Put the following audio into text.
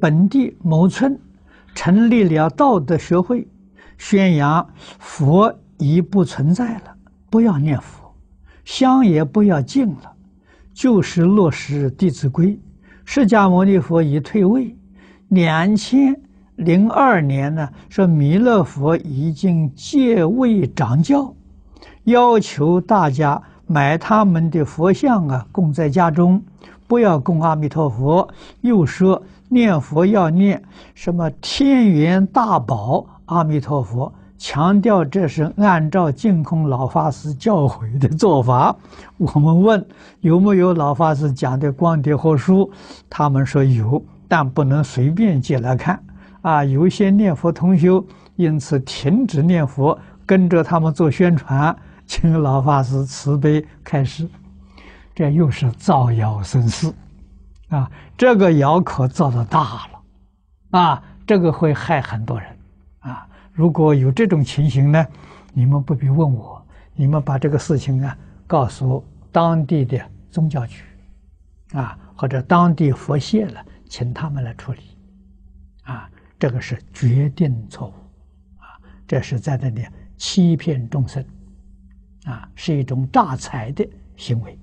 本地某村成立了道德学会，宣扬佛已不存在了，不要念佛，香也不要敬了，就是落实《弟子规》。释迦牟尼佛已退位，两千零二年呢，说弥勒佛已经借位掌教，要求大家买他们的佛像啊，供在家中，不要供阿弥陀佛。又说念佛要念什么天元大宝阿弥陀佛，强调这是按照净空老法师教诲的做法。我们问有没有老法师讲的光碟和书，他们说有，但不能随便借来看。啊，有些念佛同修因此停止念佛，跟着他们做宣传，请老法师慈悲开示，这又是造谣生事，啊，这个谣可造的大了，啊，这个会害很多人，啊，如果有这种情形呢，你们不必问我，你们把这个事情啊告诉当地的宗教局，啊，或者当地佛协了，请他们来处理，啊。这个是决定错误，啊，这是在那里欺骗众生，啊，是一种诈财的行为。